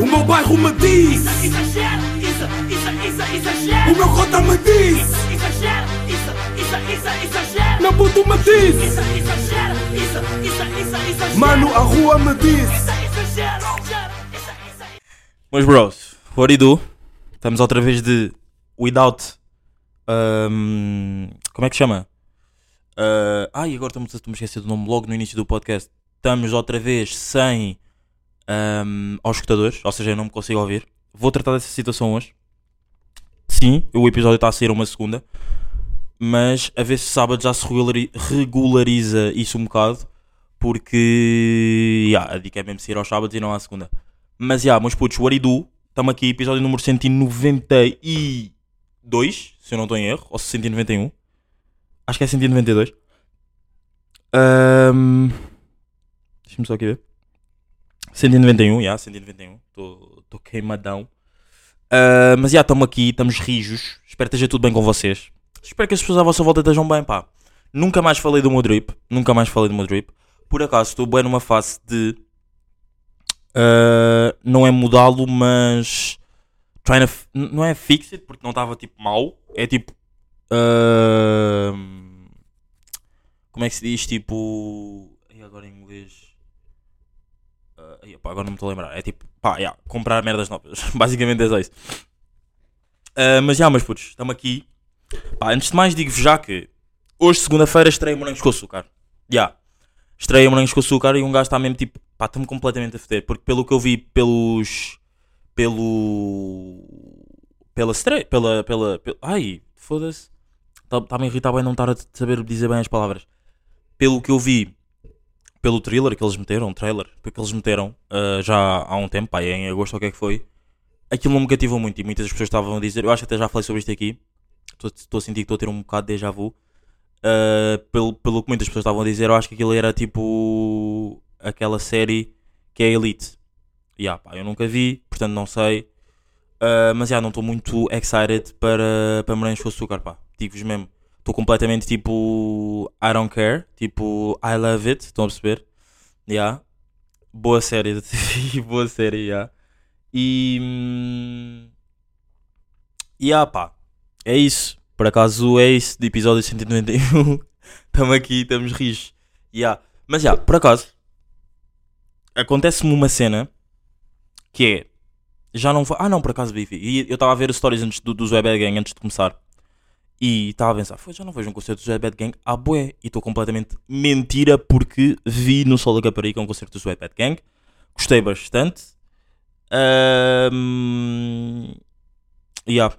O meu bairro me diz Exagero, isso, isso, isso, exagero. O meu cota me diz Exagero, isso, isso, isso, exagero. Meu puto me diz Isso, exagero, isso, isso, isso, exagero. Mano, a rua me diz Isso, exagero, isso, isso, Mas bros, what do you do? Estamos outra vez de Without. ahm, como é que chama? Ah, ai, agora estou-me a esquecer do nome logo no início do podcast. Estamos outra vez sem ahm, aos escutadores, ou seja, eu não me consigo ouvir. Vou tratar dessa situação hoje. Sim, o episódio está a sair uma segunda, mas a ver se sábado já se regulari- regulariza isso um bocado, porque yeah, a dica é mesmo sair aos sábados e não à segunda. Mas já, meus putos, you do? Estamos aqui, episódio número 192, se eu não estou em erro, ou 191. Acho que é 192. Um, Deixa-me só aqui ver. 191, já, 191. Estou queimadão. Ah, mas já, estamos aqui, estamos rijos. Espero que esteja tudo bem com vocês. Espero que as pessoas à vossa volta estejam bem, pá. Nunca mais falei do meu drip. Nunca mais falei do meu drip. Por acaso, estou bem numa fase de Uh, não é mudá-lo, mas trying to não é fix it porque não estava tipo mau, é tipo uh, como é que se diz? Tipo, e agora em inglês, uh, agora não me estou a lembrar. É tipo, pá, yeah, comprar merdas novas, basicamente é só isso. Uh, mas já, meus putos, estamos aqui. Pá, antes de mais, digo-vos já que hoje, segunda-feira, estreia morangos com açúcar. Já, estreia morangos com açúcar e um gajo está mesmo tipo, pá, estou-me completamente a foder, porque pelo que eu vi pelos. pelo. pela estreia, pela. pela, pela ai, foda-se, está-me a irritar bem não estar a saber dizer bem as palavras. Pelo que eu vi, pelo thriller que eles meteram, trailer que eles meteram ah, já há um tempo, pá, em agosto ou o que é que foi, aquilo não me cativou muito e muitas pessoas estavam a dizer, eu acho que até já falei sobre isto aqui, estou a sentir que estou a ter um bocado de déjà vu. Uh, pelo, pelo que muitas pessoas estavam a dizer, eu acho que aquilo era tipo aquela série que é Elite. Yeah, pá, eu nunca vi, portanto não sei. Uh, mas já não estou muito excited para, para morangos com açúcar, pá. Digo-vos mesmo. Estou completamente tipo I don't care, tipo I love it, estão a perceber? Yeah. Boa série boa série, yeah. E. hum, Yeah, pá. É isso. Por acaso é isso de episódio 191. Estamos aqui, estamos rijos. Yeah. Mas já, por acaso, acontece-me uma cena que é. Já não foi. Ah, não, por acaso, Bifi. E eu estava a ver as stories antes do, do Zoé Bad Gang antes de começar. E estava a pensar, foi, já não vejo um concerto do Zoé Bad Gang à bué. E estou completamente mentira porque vi no Sol da Caparica um concerto do Zoé Bad Gang. Gostei bastante. Ahm, yeah.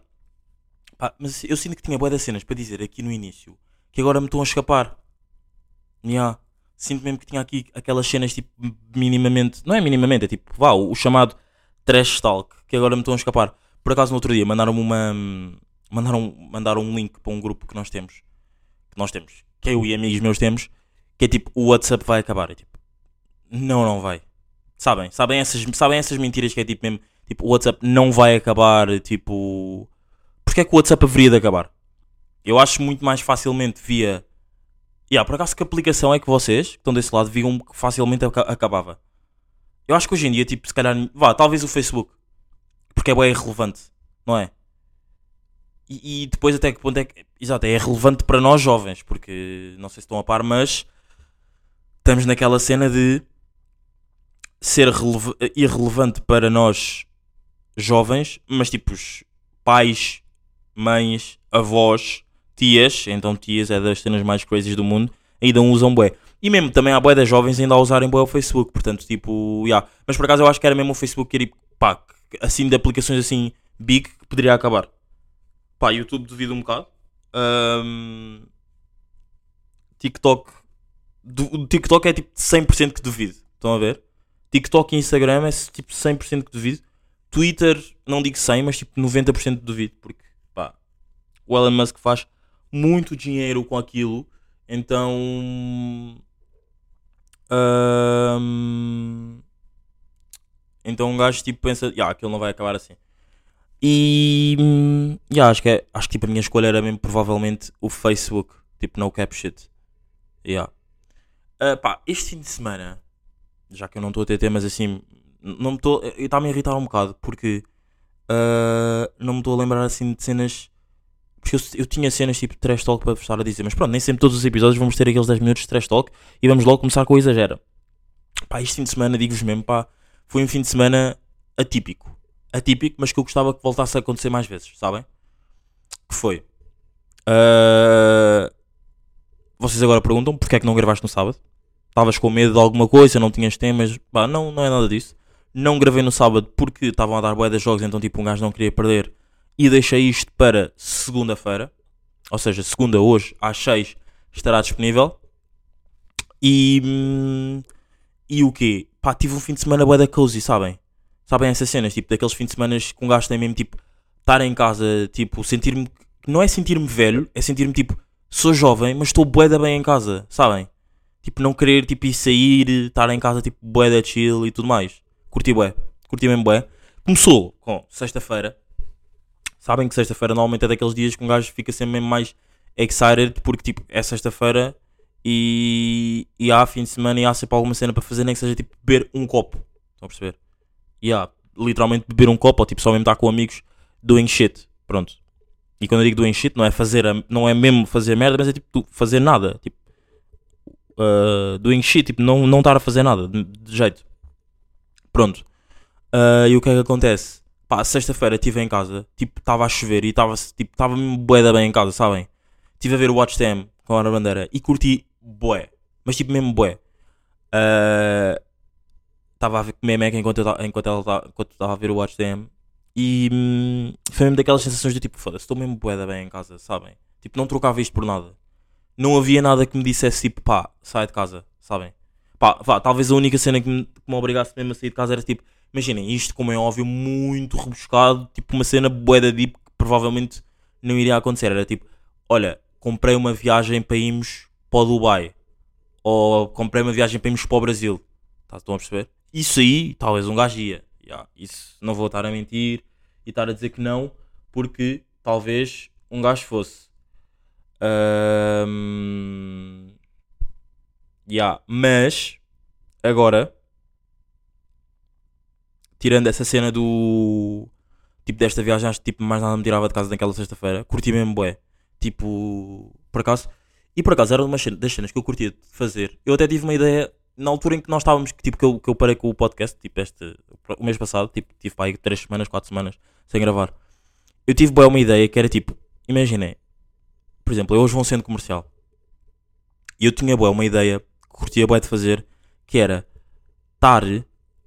Pá, mas eu sinto que tinha boas das cenas para dizer aqui no início que agora me estão a escapar. Yeah. Sinto mesmo que tinha aqui aquelas cenas tipo minimamente, não é minimamente, é tipo, vá, o, o chamado trash talk que agora me estão a escapar. Por acaso no outro dia mandaram-me uma mandaram, mandaram um link para um grupo que nós temos, que nós temos, que eu e amigos meus temos, que é tipo o WhatsApp vai acabar. É tipo, não, não vai. Sabem? Sabem essas, sabem essas mentiras que é tipo mesmo, tipo, o WhatsApp não vai acabar, tipo, porque é que o WhatsApp haveria de acabar? Eu acho muito mais facilmente via. Yeah, por acaso que aplicação é que vocês, que estão desse lado, viam que facilmente aca- acabava? Eu acho que hoje em dia, tipo, se calhar. Vá, talvez o Facebook. Porque é bem irrelevante, não é? E, e depois até que ponto é que. Exato, é relevante para nós jovens, porque não sei se estão a par, mas estamos naquela cena de ser releva- irrelevante para nós jovens, mas tipo pais, mães, avós, tias, então tias é das cenas mais crazy do mundo, ainda usam bué. E mesmo também há bué das jovens ainda a usarem bué o Facebook, portanto, tipo, yeah. Mas por acaso eu acho que era mesmo o Facebook que era, pá, que- assim de aplicações assim big que poderia acabar. Pá, YouTube duvido um bocado. Ahm, TikTok, du- TikTok é tipo 100% que duvido, estão a ver? TikTok e Instagram é tipo 100% que duvido. Twitter, não digo 100, mas tipo 90% duvido, porque pá, o Elon Musk faz muito dinheiro com aquilo, então. ahm, então um gajo tipo pensa, yeah, aquilo não vai acabar assim. E hum, yeah, acho que é, acho que tipo a minha escolha era mesmo provavelmente o Facebook, tipo no cap shit. Yeah. Ah, pá, este fim de semana, já que eu não estou a ter temas assim não me estou. Está-me a irritar um bocado porque ah, não me estou a lembrar assim de cenas. Porque eu, eu tinha cenas tipo trash talk para estar a dizer, mas pronto, nem sempre todos os episódios vamos ter aqueles 10 minutos de trash talk e vamos logo começar com o exagera. Pá, este fim de semana, digo-vos mesmo, pá, foi um fim de semana atípico. Atípico, mas que eu gostava que voltasse a acontecer mais vezes, sabem? Que foi. ah, vocês agora perguntam porque é que não gravaste no sábado? Estavas com medo de alguma coisa, não tinhas temas? Pá, não, não é nada disso. Não gravei no sábado porque estavam a dar bué de jogos, então tipo um gajo não queria perder. E deixei isto para segunda-feira. Ou seja, segunda hoje, às 6, estará disponível. E... hum, E o quê? Pá, tive um fim de semana bué da cozy, sabem? Sabem essas cenas? Tipo, daqueles fins de semana que um gajo tem mesmo, tipo, estar em casa, tipo, sentir-me... Não é sentir-me velho, é sentir-me, tipo, sou jovem, mas estou bué da bem em casa, sabem? Tipo, não querer, tipo, ir sair, estar em casa, tipo, bué da chill e tudo mais. Curti bué. Curti mesmo bué. Começou com sexta-feira. Sabem que sexta-feira normalmente é daqueles dias que um gajo fica sempre mesmo mais excited porque, tipo, é sexta-feira e, e há fim de semana e há sempre alguma cena para fazer, nem que seja, tipo, beber um copo. Estão a perceber? Há, literalmente, beber um copo ou, tipo, só mesmo estar com amigos doing shit. Pronto. E quando eu digo doing shit, não é fazer, a- não é mesmo fazer merda, mas é tipo fazer nada. Tipo, uh, doing shit, tipo, não, não estar a fazer nada, de, jeito. Pronto. Uh, e o que é que acontece? Pá, sexta-feira estive em casa, tipo, estava a chover e estava tipo, estava mesmo bué da bem em casa, sabem? Estive a ver o Watch Them com a Ana Bandeira e curti bué. Mas tipo, mesmo bué. Uh, Estava a ver comer Mac enquanto eu enquanto ela enquanto estava a ver o Watch Them e hum, foi mesmo daquelas sensações de tipo, foda-se, estou mesmo bué da bem em casa, sabem? Tipo, não trocava isto por nada. Não havia nada que me dissesse tipo, pá, sai de casa, sabem? Pá, vá, talvez a única cena que me, que me obrigasse mesmo a sair de casa era tipo, imaginem, isto como é óbvio, muito rebuscado, tipo uma cena bué da deep que provavelmente não iria acontecer. Era tipo, olha, comprei uma viagem para irmos para o Dubai. Ou comprei uma viagem para irmos para o Brasil. Tá, estão a perceber? Isso aí, talvez um gajo ia. Ya, isso não vou estar a mentir e estar a dizer que não, porque talvez um gajo fosse. Ahm, ya, mas agora, tirando essa cena do tipo desta viagem, acho que tipo, mais nada me tirava de casa naquela sexta-feira. Curti mesmo, bué. Tipo, por acaso. E por acaso era uma das cenas que eu curtia de fazer. Eu até tive uma ideia na altura em que nós estávamos, que, tipo, que eu, que eu parei com o podcast, tipo, este, o mês passado, tipo, tive aí 3 semanas, 4 semanas sem gravar. Eu tive bué uma ideia que era tipo, imaginem, por exemplo, eu hoje vou a um centro comercial e eu tinha bué uma ideia que curtia bué de fazer, que era estar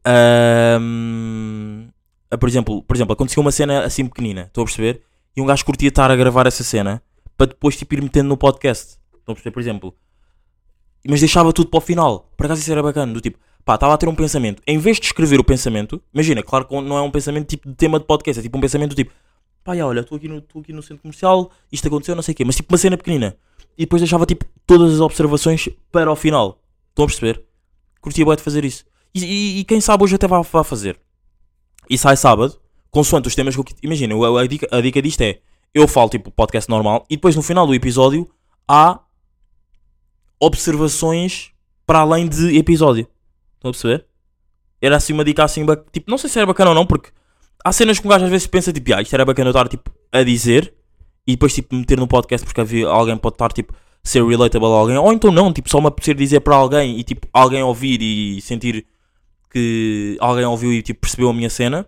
a, por exemplo, por exemplo, aconteceu uma cena assim pequenina, estou a perceber? E um gajo curtia estar a gravar essa cena para depois tipo, ir metendo no podcast. Estão a perceber? Por exemplo, mas deixava tudo para o final. Por acaso isso era bacana, do tipo, pá, estava a ter um pensamento. Em vez de escrever o pensamento, imagina, claro que não é um pensamento tipo de tema de podcast, é tipo um pensamento do tipo, pá, já, olha, estou aqui, no- aqui no centro comercial, isto aconteceu, não sei o quê, mas tipo uma cena pequenina. E depois deixava tipo todas as observações para o final. Estão a perceber? Curtia bué de fazer isso. E, e- e quem sabe hoje até vai, vai fazer. E sai sábado, consoante os temas que eu. Imagina, a, a dica, a dica disto é: eu falo tipo podcast normal e depois no final do episódio há observações para além de episódio. Estão a perceber? Era assim uma dica assim, tipo, não sei se era bacana ou não, porque há cenas que um gajo às vezes pensa tipo, ah, isto era bacana eu estar tipo a dizer e depois tipo meter no podcast porque havia, alguém pode estar tipo ser relatable a alguém, ou então não, tipo, só me apetecer dizer para alguém e tipo alguém ouvir e sentir que alguém ouviu e tipo percebeu a minha cena.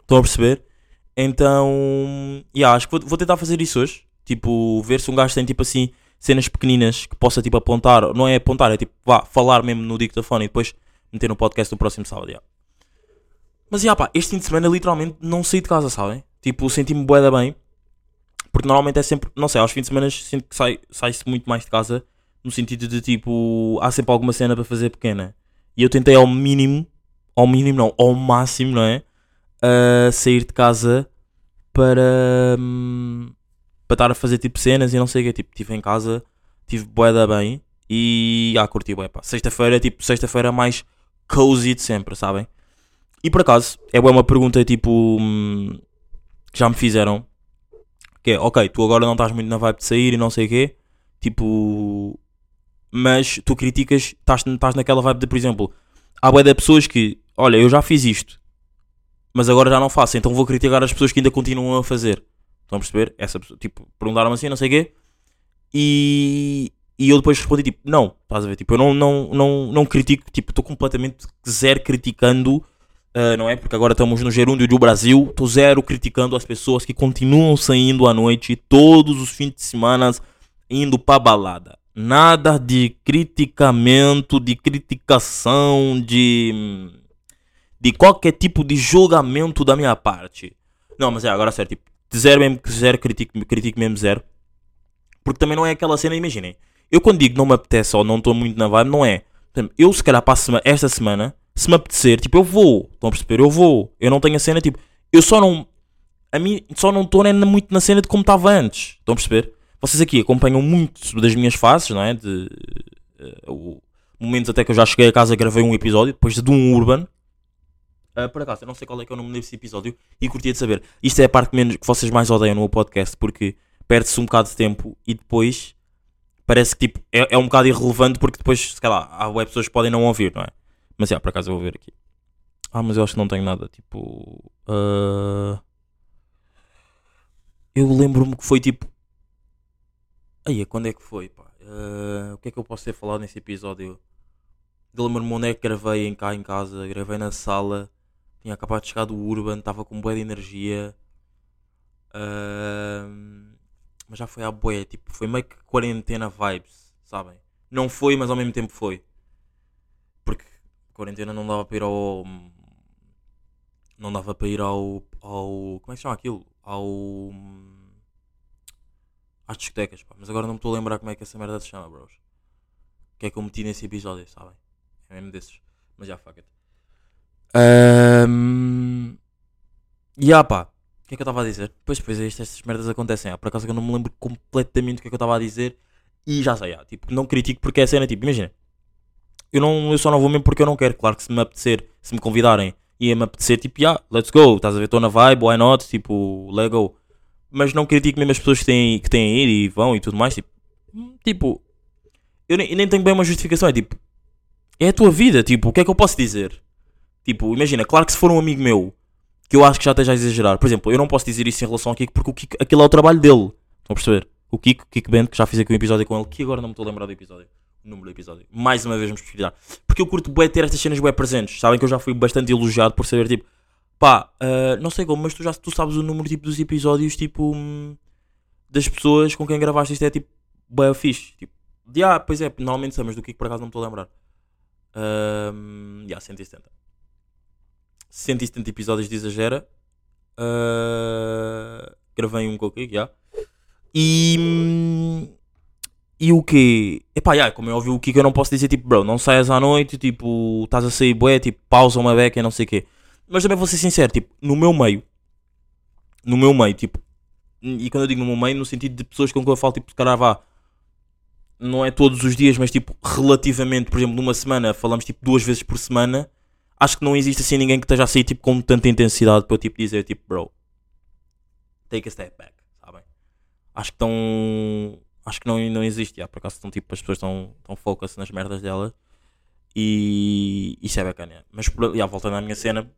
Estão a perceber? Então, yeah, acho que vou, vou tentar fazer isso hoje. Tipo, ver se um gajo tem tipo assim cenas pequeninas que possa tipo apontar, não é apontar, é tipo, vá, falar mesmo no dictafone e depois meter no podcast do próximo sábado. yeah. Mas yeah, pá, este fim de semana literalmente não saí de casa, sabem? Tipo, senti-me bué da bem. Porque normalmente é sempre, não sei, aos fins de semana sinto que sai- sai-se muito mais de casa. No sentido de tipo, há sempre alguma cena para fazer pequena. E eu tentei ao mínimo, ao mínimo não, ao máximo, não é? a sair de casa para, hum, para estar a fazer tipo cenas e não sei o que. Tipo, estive em casa, tive bué da bem e ah, curti bué, pá. Sexta-feira, tipo, sexta-feira mais cozy de sempre, sabem? E por acaso, é uma pergunta tipo hum, que já me fizeram. Que é, ok, tu agora não estás muito na vibe de sair e não sei o quê. Tipo, mas tu criticas, estás, estás naquela vibe de, por exemplo, há bué de pessoas que, olha, eu já fiz isto, mas agora já não faço, então vou criticar as pessoas que ainda continuam a fazer. Estão a perceber? Essa pessoa, tipo, perguntaram assim, não sei o quê, e, e eu depois respondi, tipo, não, estás a ver? Tipo, eu não, não, não, não critico, tipo, estou completamente zero criticando, ah, não é? Porque agora estamos no gerúndio do Brasil, estou zero criticando as pessoas que continuam saindo à noite todos os fins de semana indo para balada. Nada de criticamento, de criticação, de de qualquer tipo de julgamento da minha parte. Não, mas é, agora sério, tipo, zero mesmo, zero critico, critico mesmo zero. Porque também não é aquela cena, imaginem. Eu quando digo não me apetece ou não estou muito na vibe, não é. Eu se calhar para a sema- esta semana, se me apetecer, tipo, eu vou. Estão a perceber? Eu vou. Eu não tenho a cena, tipo, eu só não. A mim só não estou nem muito na cena de como estava antes. Estão a perceber? Vocês aqui acompanham muito das minhas fases, não é? De. o- momentos até que eu já cheguei a casa, gravei um episódio, depois de um Urban. Ah, por acaso, eu não sei qual é que é o nome desse episódio e curtia de saber. Isto é a parte que, menos, que vocês mais odeiam no podcast, porque perde-se um bocado de tempo e depois parece que tipo, é, é um bocado irrelevante porque depois, se calhar, há web pessoas que podem não ouvir, não é? Mas é, por acaso eu vou ver aqui. Ah, mas eu acho que não tenho nada, tipo. ah, Eu lembro-me que foi tipo. Aí, quando é que foi, pá? Ah, o que é que eu posso ter falado nesse episódio? Eu lembro-me onde é que gravei em cá em casa, gravei na sala, tinha acabado de chegar do Urban, estava com boa de energia. Ahm, mas já foi à boia, tipo, foi meio que quarentena vibes, sabem? Não foi, mas ao mesmo tempo foi. Porque quarentena não dava para ir ao. Não dava para ir ao. ao como é que se chama aquilo? Ao. às discotecas, pá. Mas agora não me estou a lembrar como é que essa merda se chama, bros. O que é que eu meti nesse episódio, sabem? É mesmo desses. Mas já, fuck it. Um... E ah, pá. O que é que eu estava a dizer? Pois, pois, é isto, estas merdas acontecem. Ah, por acaso que eu não me lembro completamente o que é que eu estava a dizer. E já sei, ah, tipo, não critico porque é cena, tipo, imagina. Eu, não, eu só não vou mesmo porque eu não quero. Claro que se me apetecer, se me convidarem e me apetecer, tipo, yeah, let's go. Estás a ver, estou na vibe, why not? Tipo, let go. Mas não critico mesmo as pessoas que têm, que têm a ir e vão e tudo mais. Tipo, tipo eu nem, eu nem tenho bem uma justificação. É tipo, é a tua vida. Tipo, o que é que eu posso dizer? Tipo, imagina, claro que se for um amigo meu que eu acho que já esteja a exagerar, por exemplo, eu não posso dizer isso em relação ao Kiko porque o Kiko, aquilo é o trabalho dele. Estão a perceber? O Kiko, Kiko Band, que já fiz aqui um episódio com ele, que agora não me estou a lembrar do episódio. O número do episódio. Mais uma vez vamos pesquisar. Porque eu curto bué ter estas cenas bué presentes. Sabem que eu já fui bastante elogiado por saber, tipo, pá, ah, não sei como, mas tu já tu sabes o número tipo, dos episódios, tipo, das pessoas com quem gravaste isto é tipo, bué fixe. Tipo, ah, pois é, normalmente sei, mas do Kiko por acaso não me estou a lembrar. Um, yeah, 170. 170 episódios de Exagera. Uh, gravei um com o Kiko, já. E. hum, E o quê? Epá, yeah, como eu ouvi o Kiko, eu não posso dizer tipo, bro, não saias à noite, tipo, estás a sair bué, tipo, pausa uma beca e não sei o quê. Mas também vou ser sincero, tipo, no meu meio, no meu meio, tipo, e quando eu digo no meu meio, no sentido de pessoas com quem eu falo, tipo, se calhar vá, não é todos os dias, mas tipo, relativamente, por exemplo, numa semana, falamos tipo duas vezes por semana, acho que não existe assim ninguém que esteja a sair tipo com tanta intensidade para eu tipo dizer, tipo, bro, take a step back, sabem? Acho que estão. Acho que não, não existe, já, por acaso estão tipo, as pessoas estão, estão focus nas merdas delas e isso é bacana. Mas já, voltando à minha cena,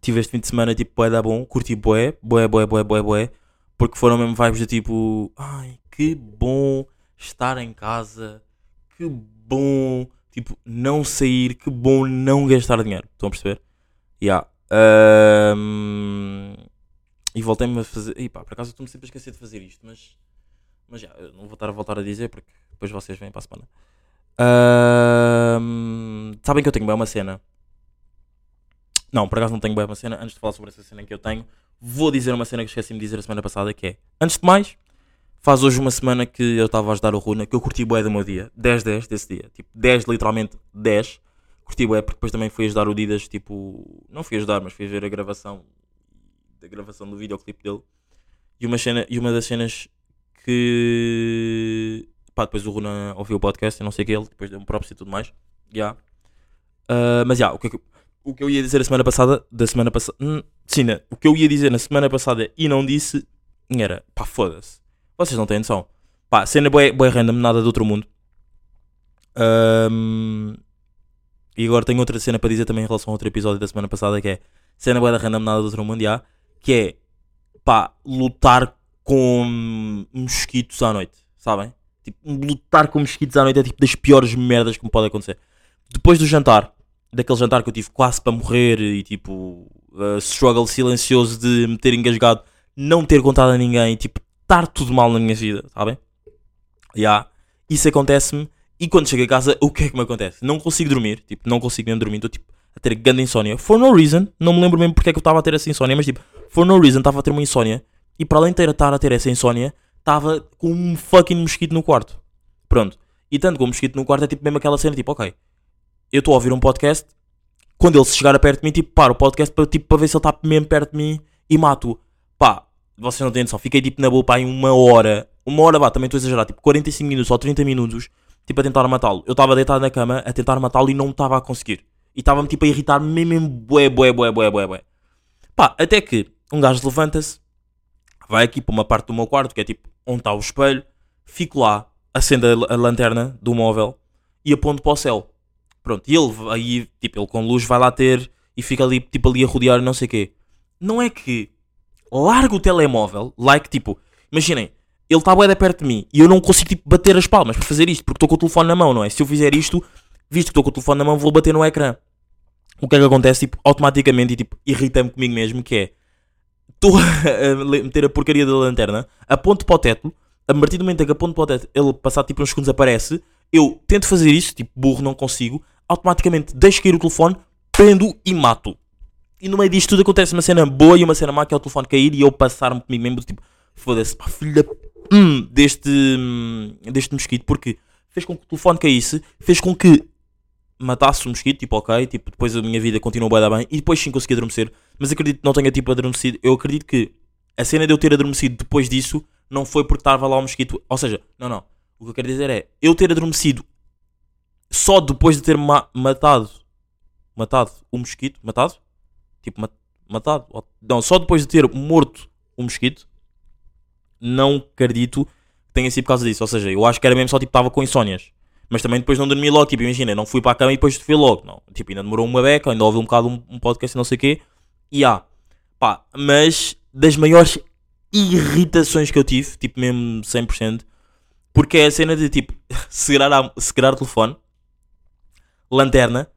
tive este fim de semana tipo bué da bom, curti bué, bué, bué, bué, bué, bué, porque foram mesmo vibes de tipo, ai que bom estar em casa, que bom, tipo, não sair, que bom não gastar dinheiro. Estão a perceber? Yeah. Ahm, e voltei-me a fazer. E pá, por acaso estou-me sempre a esquecer de fazer isto, mas. Mas já, eu não vou estar a voltar a dizer porque depois vocês vêm para a semana. Ahm, sabem que eu tenho bem uma cena. Não, por acaso não tenho bem uma cena. Antes de falar sobre essa cena que eu tenho, vou dizer uma cena que esqueci-me de dizer a semana passada que é. Antes de mais, faz hoje uma semana que eu estava a ajudar o Runa, que eu curti bué do meu dia. 10-10 desse dia. Tipo, 10, literalmente 10. Curti bué, porque depois também fui ajudar o Didas, tipo... Não fui ajudar, mas fui ver a gravação da gravação do videoclipe dele. E uma, cena, e uma das cenas que... Pá, depois o Runa ouviu o podcast, eu não sei o que ele, depois deu um props e tudo mais. Já. Ah, mas já, o que, é que- o que eu ia dizer a semana passada, da semana passada... Hum, sim, né? o que eu ia dizer na semana passada e não disse era, pá, foda-se. Vocês não têm noção. Pá, cena boa, boa random, nada do outro mundo. Ahm, E agora tenho outra cena para dizer também em relação a outro episódio da semana passada que é cena boa da random nada do outro mundo, já, que é pá, lutar com mosquitos à noite, sabem? Tipo, lutar com mosquitos à noite é tipo das piores merdas que me pode acontecer. Depois do jantar, daquele jantar que eu tive quase para morrer e tipo, uh, struggle silencioso de me ter engasgado, não ter contado a ninguém, tipo, estar tudo mal na minha vida, sabem? Já, isso acontece-me e quando chego a casa, o que é que me acontece? Não consigo dormir, tipo, não consigo mesmo dormir, estou tipo a ter grande insónia. For no reason, não me lembro mesmo porque é que eu estava a ter essa insónia, mas tipo, for no reason, estava a ter uma insónia e para além de estar a ter essa insónia, estava com um fucking mosquito no quarto. Pronto. E tanto com o mosquito no quarto é tipo mesmo aquela cena, tipo, ok, eu estou a ouvir um podcast, quando ele se chegar a perto de mim, tipo, paro o podcast para, tipo, para ver se ele está mesmo perto de mim e mato. Pá, vocês não têm noção, fiquei tipo na boa pá em uma hora, uma hora, vá, também estou a exagerar, tipo 45 minutos ou 30 minutos, tipo a tentar matá-lo. Eu estava deitado na cama a tentar matá-lo e não estava a conseguir. E estava-me tipo a irritar mesmo, mesmo, bué, bué, bué, bué, bué, bué. Pá, até que um gajo levanta-se, vai aqui para uma parte do meu quarto, que é tipo onde está o espelho, fico lá, acendo a, a lanterna do móvel e aponto para o céu. Pronto, e ele aí, tipo, ele com luz vai lá ter e fica ali, tipo, ali a rodear não sei o quê. Não é que larga o telemóvel, like, tipo, imaginem, ele está bué de perto de mim e eu não consigo, tipo, bater as palmas para fazer isto, porque estou com o telefone na mão, não é? Se eu fizer isto, visto que estou com o telefone na mão, vou bater no ecrã. O que é que acontece, tipo, automaticamente e, tipo, irrita-me comigo mesmo, que é, estou a meter a porcaria da lanterna, aponto para o teto, a partir do momento em que aponto para o teto, ele passado, tipo, uns segundos aparece, eu tento fazer isso, tipo, burro, não consigo, automaticamente deixo cair o telefone, prendo e mato. E no meio disto tudo acontece uma cena boa e uma cena má que é o telefone cair e eu passar-me comigo mesmo, tipo, foda-se, pá, filha da hum, deste, hum, deste mosquito, porque fez com que o telefone caísse, fez com que matasse o mosquito, tipo, ok, tipo, depois a minha vida continuou bem, bem, e depois sim consegui adormecer, mas acredito que não tenha, tipo, adormecido, eu acredito que a cena de eu ter adormecido depois disso não foi porque estava lá o mosquito, ou seja, não, não, o que eu quero dizer é, eu ter adormecido só depois de ter ma- matado, matado o mosquito, matado? Tipo, ma- matado? Não, só depois de ter morto o mosquito, não acredito que tenha sido por causa disso. Ou seja, eu acho que era mesmo só tipo, estava com insónias. Mas também depois não dormi logo, tipo, imagina, não fui para a cama e depois fui logo. Não, tipo, ainda demorou uma beca, ainda ouvi um bocado um, um podcast e não sei o quê. E há, pá, mas das maiores irritações que eu tive, tipo, mesmo 100%, porque é a cena de tipo, segurar, a, segurar o telefone, lanterna,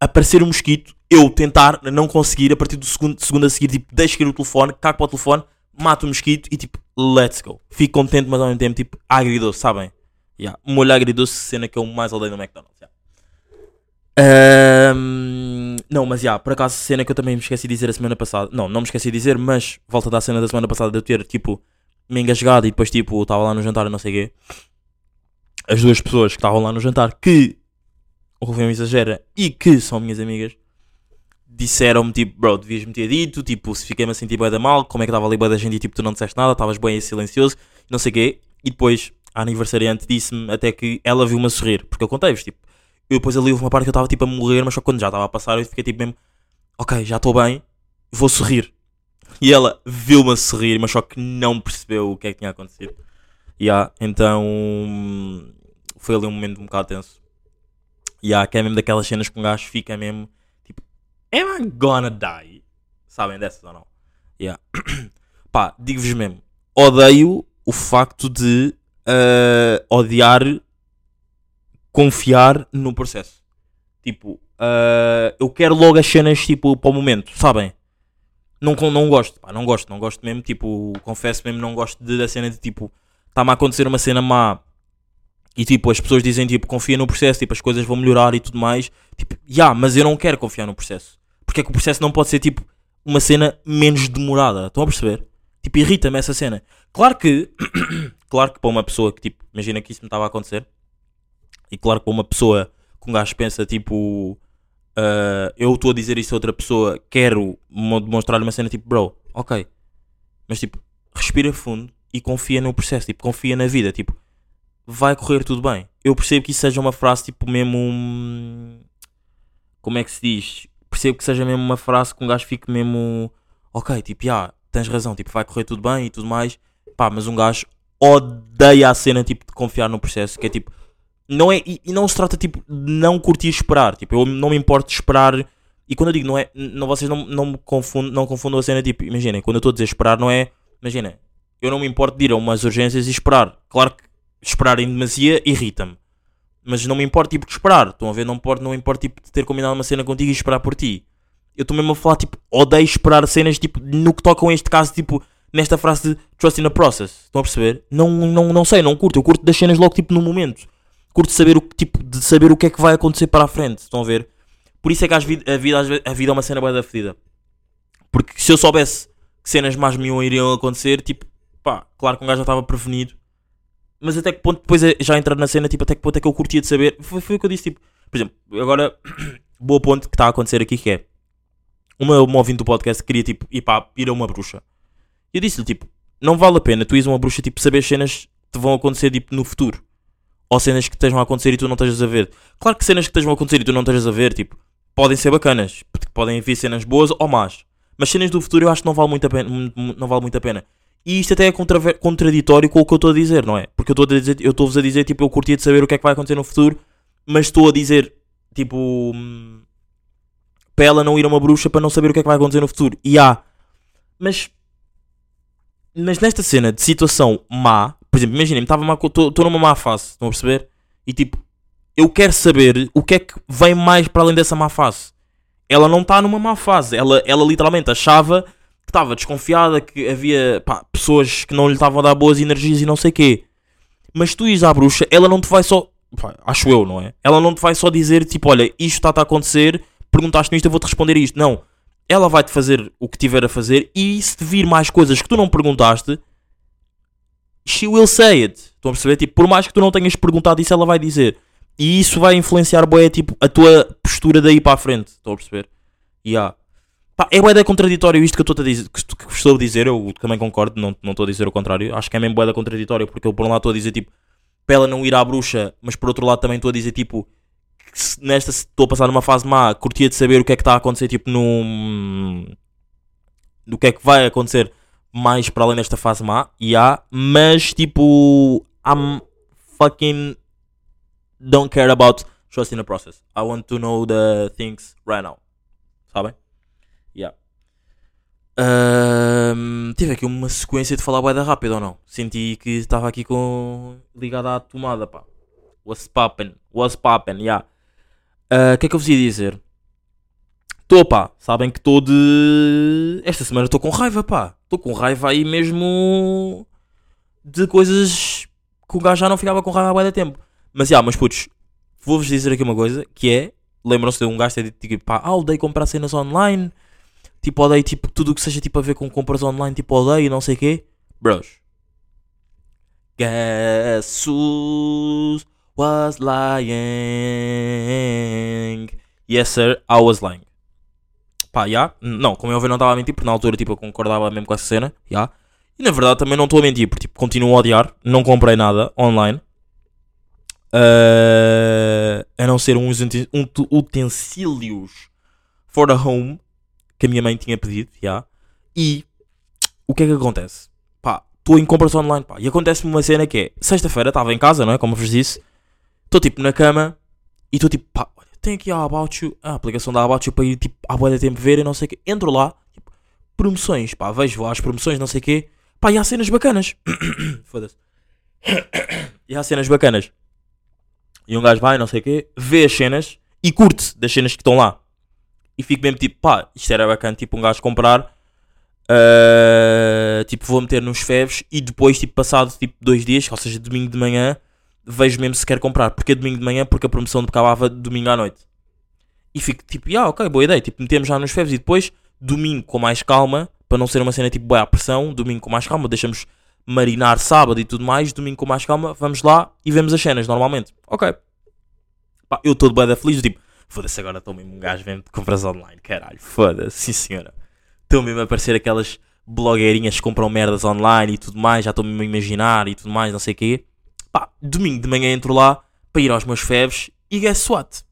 aparecer um mosquito, eu tentar não conseguir, a partir do segundo, segundo a seguir, tipo, deixo cair o telefone, cago para o telefone, mato o mosquito e tipo, let's go. Fico contente, mas ao mesmo tempo, tipo, agridoce, sabem? Yeah. Molho agridoce, cena que eu mais odeio no McDonald's. yeah. Ahm, não, mas já, por acaso, cena que eu também me esqueci de dizer a semana passada. Não, não me esqueci de dizer, mas volta da cena da semana passada de eu ter, tipo, me engasgado e depois, tipo, estava lá no jantar e não sei o quê. As duas pessoas que estavam lá no jantar, que o Rufem exagera e que são minhas amigas, disseram-me, tipo, bro, devias-me ter dito, tipo, se fiquei-me a sentir bué da mal, como é que estava ali bué da gente e, tipo, tu não disseste nada, estavas bem silencioso, não sei o quê. E depois, a aniversariante disse-me até que ela viu-me a sorrir, porque eu contei-vos, tipo, eu depois ali houve uma parte que eu estava, tipo, a morrer, mas só quando já estava a passar, eu fiquei, tipo, mesmo, ok, já estou bem, vou sorrir. E ela viu-me a sorrir, mas só que não percebeu o que é que tinha acontecido. Yeah, então, foi ali um momento um bocado tenso. Yeah, que é mesmo daquelas cenas que um gajo fica mesmo tipo, am I gonna die? Sabem dessas ou não? Yeah. Pá, digo-vos mesmo, odeio o facto de ah, odiar confiar no processo. Tipo, ah, eu quero logo as cenas tipo para o momento, sabem? Não, não gosto, pá, não gosto, não gosto mesmo, tipo, confesso mesmo, não gosto de, da cena de tipo, está-me a acontecer uma cena má e tipo, as pessoas dizem tipo, confia no processo, tipo, as coisas vão melhorar e tudo mais. Tipo, já, mas eu não quero confiar no processo. Porque é que o processo não pode ser tipo uma cena menos demorada? Estão a perceber? Tipo, irrita-me essa cena. Claro que, claro que para uma pessoa que tipo, imagina que isso me estava a acontecer, e claro que para uma pessoa que um gajo pensa tipo, ah, eu estou a dizer isso a outra pessoa, quero mo- demonstrar-lhe uma cena tipo, bro, ok, mas tipo, respira fundo e confia no processo, tipo, confia na vida, tipo, vai correr tudo bem. Eu percebo que isso seja uma frase tipo mesmo um... Como é que se diz? Percebo que seja mesmo uma frase que um gajo fique mesmo ok, tipo, já, tens razão, tipo, vai correr tudo bem e tudo mais. Pá, mas um gajo odeia a cena tipo de confiar no processo, que é tipo, não é, e, e não se trata tipo de não curtir esperar. Tipo, eu não me importo de esperar. E quando eu digo não é, não, vocês não, não me confundam, não confundam a cena, tipo, imaginem, quando eu estou a dizer esperar, não é, imaginem, eu não me importo de ir a umas urgências e esperar. Claro que esperar em demasia irrita-me. Mas não me importa tipo de esperar. Estão a ver? Não importa, não me importa tipo, de ter combinado uma cena contigo e esperar por ti. Eu estou mesmo a falar, tipo, odeio esperar cenas tipo, no que tocam este caso, tipo, nesta frase de trust in the process. Estão a perceber? Não, não, não sei, não curto. Eu curto das cenas logo tipo no momento. Curto saber o, tipo, de saber o que é que vai acontecer para a frente. Estão a ver? Por isso é que às vid- a, vida, a vida é uma cena bem da fedida. Porque se eu soubesse que cenas mais me iriam acontecer, tipo, pá, claro que um gajo já estava prevenido. Mas até que ponto, depois é- já entrar na cena, tipo, até que ponto é que eu curtia de saber. Foi, foi o que eu disse, tipo, por exemplo, agora, boa ponto que está a acontecer aqui que é. Uma, uma ouvinte do podcast queria, tipo, ir, pá, ir a uma bruxa. E eu disse-lhe, tipo, não vale a pena tu ires a uma bruxa, tipo, saber cenas que te vão acontecer, tipo, no futuro. Ou cenas que estejam a acontecer e tu não estejas a ver. Claro que cenas que estejam a acontecer e tu não estejas a ver, tipo, podem ser bacanas. Podem vir cenas boas ou más. Mas cenas do futuro eu acho que não vale muito a pena. Não vale muito a pena. E isto até é contraditório com o que eu estou a dizer, não é? Porque eu estou a dizer, eu estou-vos a dizer, tipo, eu curtia de saber o que é que vai acontecer no futuro, mas estou a dizer, tipo, hum, para ela não ir a uma bruxa para não saber o que é que vai acontecer no futuro. E há. Mas. Mas nesta cena de situação má, por exemplo, imaginem-me, estou numa má fase, estão a perceber? E tipo, eu quero saber o que é que vem mais para além dessa má fase. Ela não está numa má fase, ela, ela literalmente achava estava desconfiada, que havia pá, pessoas que não lhe estavam a dar boas energias e não sei quê. Mas tu ires à bruxa, ela não te vai só. pá, acho eu, não é? Ela não te vai só dizer tipo, olha, isto está a acontecer, perguntaste-me isto, eu vou-te responder isto. Não. Ela vai-te fazer o que tiver a fazer e se te vir mais coisas que tu não perguntaste, she will say it. Estão a perceber? Tipo, por mais que tu não tenhas perguntado isso, ela vai dizer. E isso vai influenciar, bué, tipo, a tua postura daí para a frente. Estão a perceber? Yeah. Pá, é bué da contraditório isto que eu estou a dizer, que que dizer, eu também concordo, não, não estou a dizer o contrário. Acho que é mesmo bué da contraditório, porque eu por um lado estou a dizer, tipo, para ela não ir à bruxa, mas por outro lado também estou a dizer, tipo, nesta estou a passar numa fase má, curtia de saber o que é que está a acontecer, tipo, num... do que é que vai acontecer mais para além desta fase má, e há, mas tipo, I'm fucking don't care about trust in the process. I want to know the things right now. Sabem? Yeah. Ahm, tive aqui uma sequência de falar da rápido ou não? Senti que estava aqui com ligado à tomada, pá. What's poppin'? What's poppin'? Yeah. Ah, O que é que eu vos ia dizer? Estou, pá. Sabem que estou de. Esta semana estou com raiva, pá. Estou com raiva aí mesmo. De coisas que o gajo já não ficava com raiva há de tempo. Mas, já, mas putos, vou-vos dizer aqui uma coisa que é. Lembram-se de um gajo ter dito tipo, pá, ah, comprar cenas online. Tipo, odeio tipo, tudo o que seja tipo a ver com compras online, tipo, odeio e não sei o quê. Bros. Guess who was lying? Yes, sir, I was lying. Pá, já. Não, como eu vi, não estava a mentir, porque na altura, tipo, eu concordava mesmo com essa cena. Já. E na verdade também não estou a mentir, porque tipo, continuo a odiar. Não comprei nada online. Ah, a não ser uns uten- utensílios for the home que a minha mãe tinha pedido, já. E o que é que acontece? Pá, estou em compras online, pá. E acontece-me uma cena que é, sexta-feira estava em casa, não é? Como vos disse. Estou tipo na cama e estou tipo, pá, olha, tem aqui a About You, a aplicação da About You para ir tipo à boa de tempo ver e não sei o quê. Entro lá, tipo, promoções, pá, vejo lá as promoções, não sei o quê. Pá, e há cenas bacanas. Foda-se. e há cenas bacanas. E um gajo vai, não sei o quê, vê as cenas e curte das cenas que estão lá. E fico mesmo tipo, pá, isto era bacana, tipo, um gajo comprar. ah, tipo, vou meter nos feves e depois, tipo, passado tipo dois dias, ou seja, domingo de manhã, vejo mesmo se quer comprar. Porque é domingo de manhã, porque a promoção acabava domingo à noite. E fico tipo, ah, ok, boa ideia. Tipo, metemos já nos feves e depois, domingo com mais calma, para não ser uma cena tipo, boa à pressão, domingo com mais calma, deixamos marinar sábado e tudo mais, domingo com mais calma, vamos lá e vemos as cenas normalmente. Ok. Pá, eu estou de boeda feliz, tipo, foda-se, agora estou mesmo um gajo vendo compras online, caralho, foda-se, sim senhora. Estão mesmo a aparecer aquelas blogueirinhas que compram merdas online e tudo mais, já estou mesmo a imaginar e tudo mais, não sei o quê. Pá, domingo de manhã entro lá para ir aos meus feves e guess what?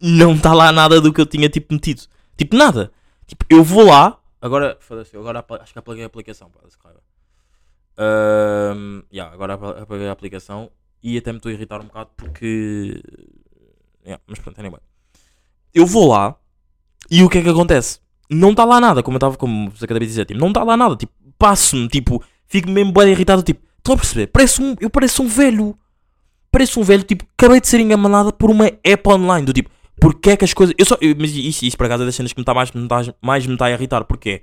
Não está lá nada do que eu tinha tipo metido. Tipo, nada. Tipo, eu vou lá. Agora, foda-se, agora acho que apaguei a aplicação. Pá, raiva. Ahm, yeah, agora apa- apaguei a aplicação. e até me estou a irritar um bocado porque. Yeah, mas pronto, anyway. Eu vou lá e o que é que acontece? Não está lá nada, como eu estava, como você acabei de dizer, tipo, não está lá nada, tipo, passo-me, tipo, fico mesmo bem irritado, tipo, estão a perceber? Parece um, eu pareço um velho. Pareço um velho, tipo, acabei de ser enganada por uma app online, do tipo, porque é que as coisas. Eu só, eu- mas isso, isso por acaso é das cenas que me está mais, me tá- mais me está a irritar, porquê?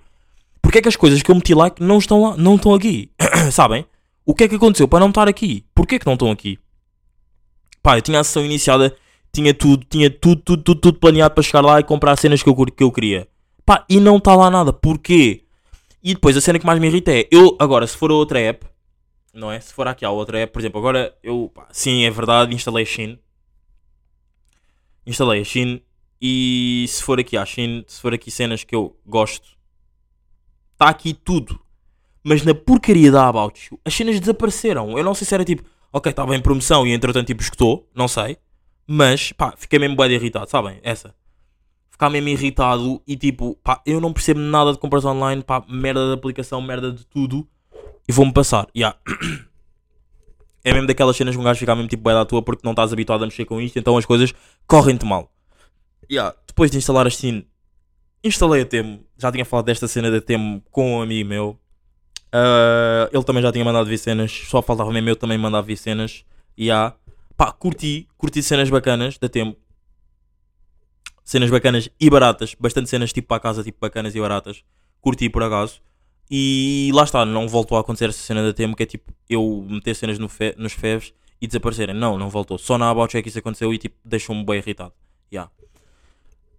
Porque é que as coisas que eu meti like não estão lá, não estão aqui, sabem? O que é que aconteceu para não estar aqui? Porquê que não estão aqui? Pá, eu tinha a sessão iniciada, tinha tudo, tinha tudo, tudo, tudo, tudo planeado para chegar lá e comprar as cenas que eu, que eu queria. Pá, e não está lá nada. Porquê? E depois a cena que mais me irrita é, eu agora, se for a outra app, não é? Se for aqui a outra app, por exemplo, agora eu, pá, sim, é verdade, instalei a Shin. Instalei a Shin e se for aqui a Shin, se for aqui cenas que eu gosto, está aqui tudo. Mas na porcaria da About You, as cenas desapareceram. Eu não sei se era tipo, ok, estava em promoção e entretanto tipo escutou, não sei. Mas, pá, fiquei mesmo bem irritado, sabem? Essa. Ficar mesmo irritado e tipo, pá, eu não percebo nada de compras online, pá, merda de aplicação, merda de tudo. E vou-me passar, yeah. É mesmo daquelas cenas que um gajo fica mesmo tipo bué da tua porque não estás habituado a mexer com isto, então as coisas correm-te mal. Yeah. Depois de instalar a Steam, instalei a Temo. Já tinha falado desta cena da Temo com um amigo meu. Ah, ele também já tinha mandado vir cenas, só faltava mesmo eu também mandar vir cenas. Yeah. Pá, curti, curti cenas bacanas da Temo. Cenas bacanas e baratas, bastante cenas tipo para casa, tipo bacanas e baratas. Curti por acaso. E lá está, não voltou a acontecer essa cena da Temo, que é tipo eu meter cenas no fe- nos feves e desaparecerem. Não, não voltou. Só na About que isso aconteceu e tipo deixou-me bem irritado. Yeah.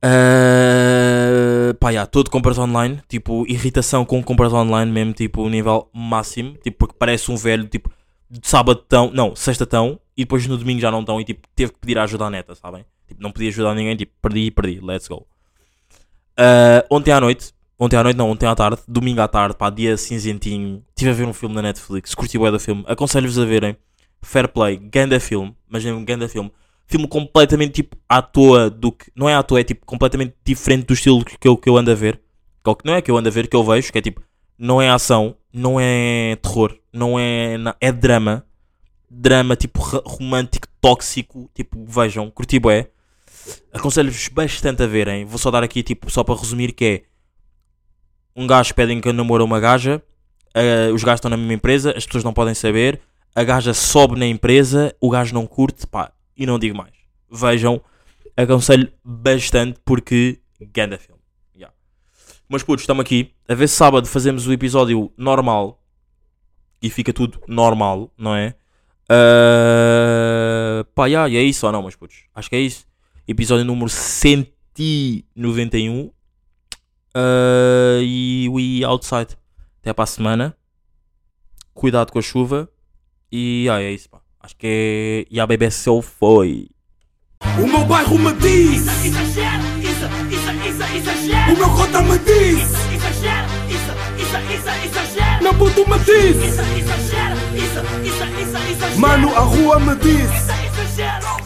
Uh, pá, yeah, todo compras online, tipo, irritação com compras online mesmo, tipo, nível máximo, tipo, porque parece um velho, tipo, de sábado tão, não, sexta tão, e depois no domingo já não tão, e tipo, teve que pedir ajuda à neta, sabem? Tipo, não podia ajudar ninguém, tipo, perdi perdi, let's go. Uh, ontem à noite, ontem à noite não, ontem à tarde, domingo à tarde, pá, dia cinzentinho, estive a ver um filme na Netflix, curti o do filme, aconselho-vos a verem, Fair Play, ganda filme, mas um ganda filme, filme completamente tipo à toa do que. Não é à toa, é tipo completamente diferente do estilo que eu, que eu ando a ver. É que não é que eu ando a ver, que eu vejo, que é tipo, não é ação, não é terror, não é. É drama. Drama tipo romântico, tóxico. Tipo, vejam, curti bué. Aconselho-vos bastante a verem. Vou só dar aqui, tipo, só para resumir, que é. Um gajo pedem que namora uma gaja. eh, os gajos estão na mesma empresa, as pessoas não podem saber. A gaja sobe na empresa, o gajo não curte, pá, e não digo mais. Vejam, aconselho bastante porque ganda filme. Yeah. Mas putos, estamos aqui. A ver se sábado fazemos o episódio normal e fica tudo normal, não é? Uh, pá, yeah, e é isso ou não, mas putos? Acho que é isso. Episódio número 191. Uh, e we outside. Até para a semana. Cuidado com a chuva. E ah, é isso, pá. Acho que é. E a BBCO foi. O meu bairro me diz, Exagero, isso, isso, isso, exagero. o meu cota me diz, Exagero, isso, isso, isso, exagero. meu puto me diz, Isso, exagero, exagero. mano a rua me exagero.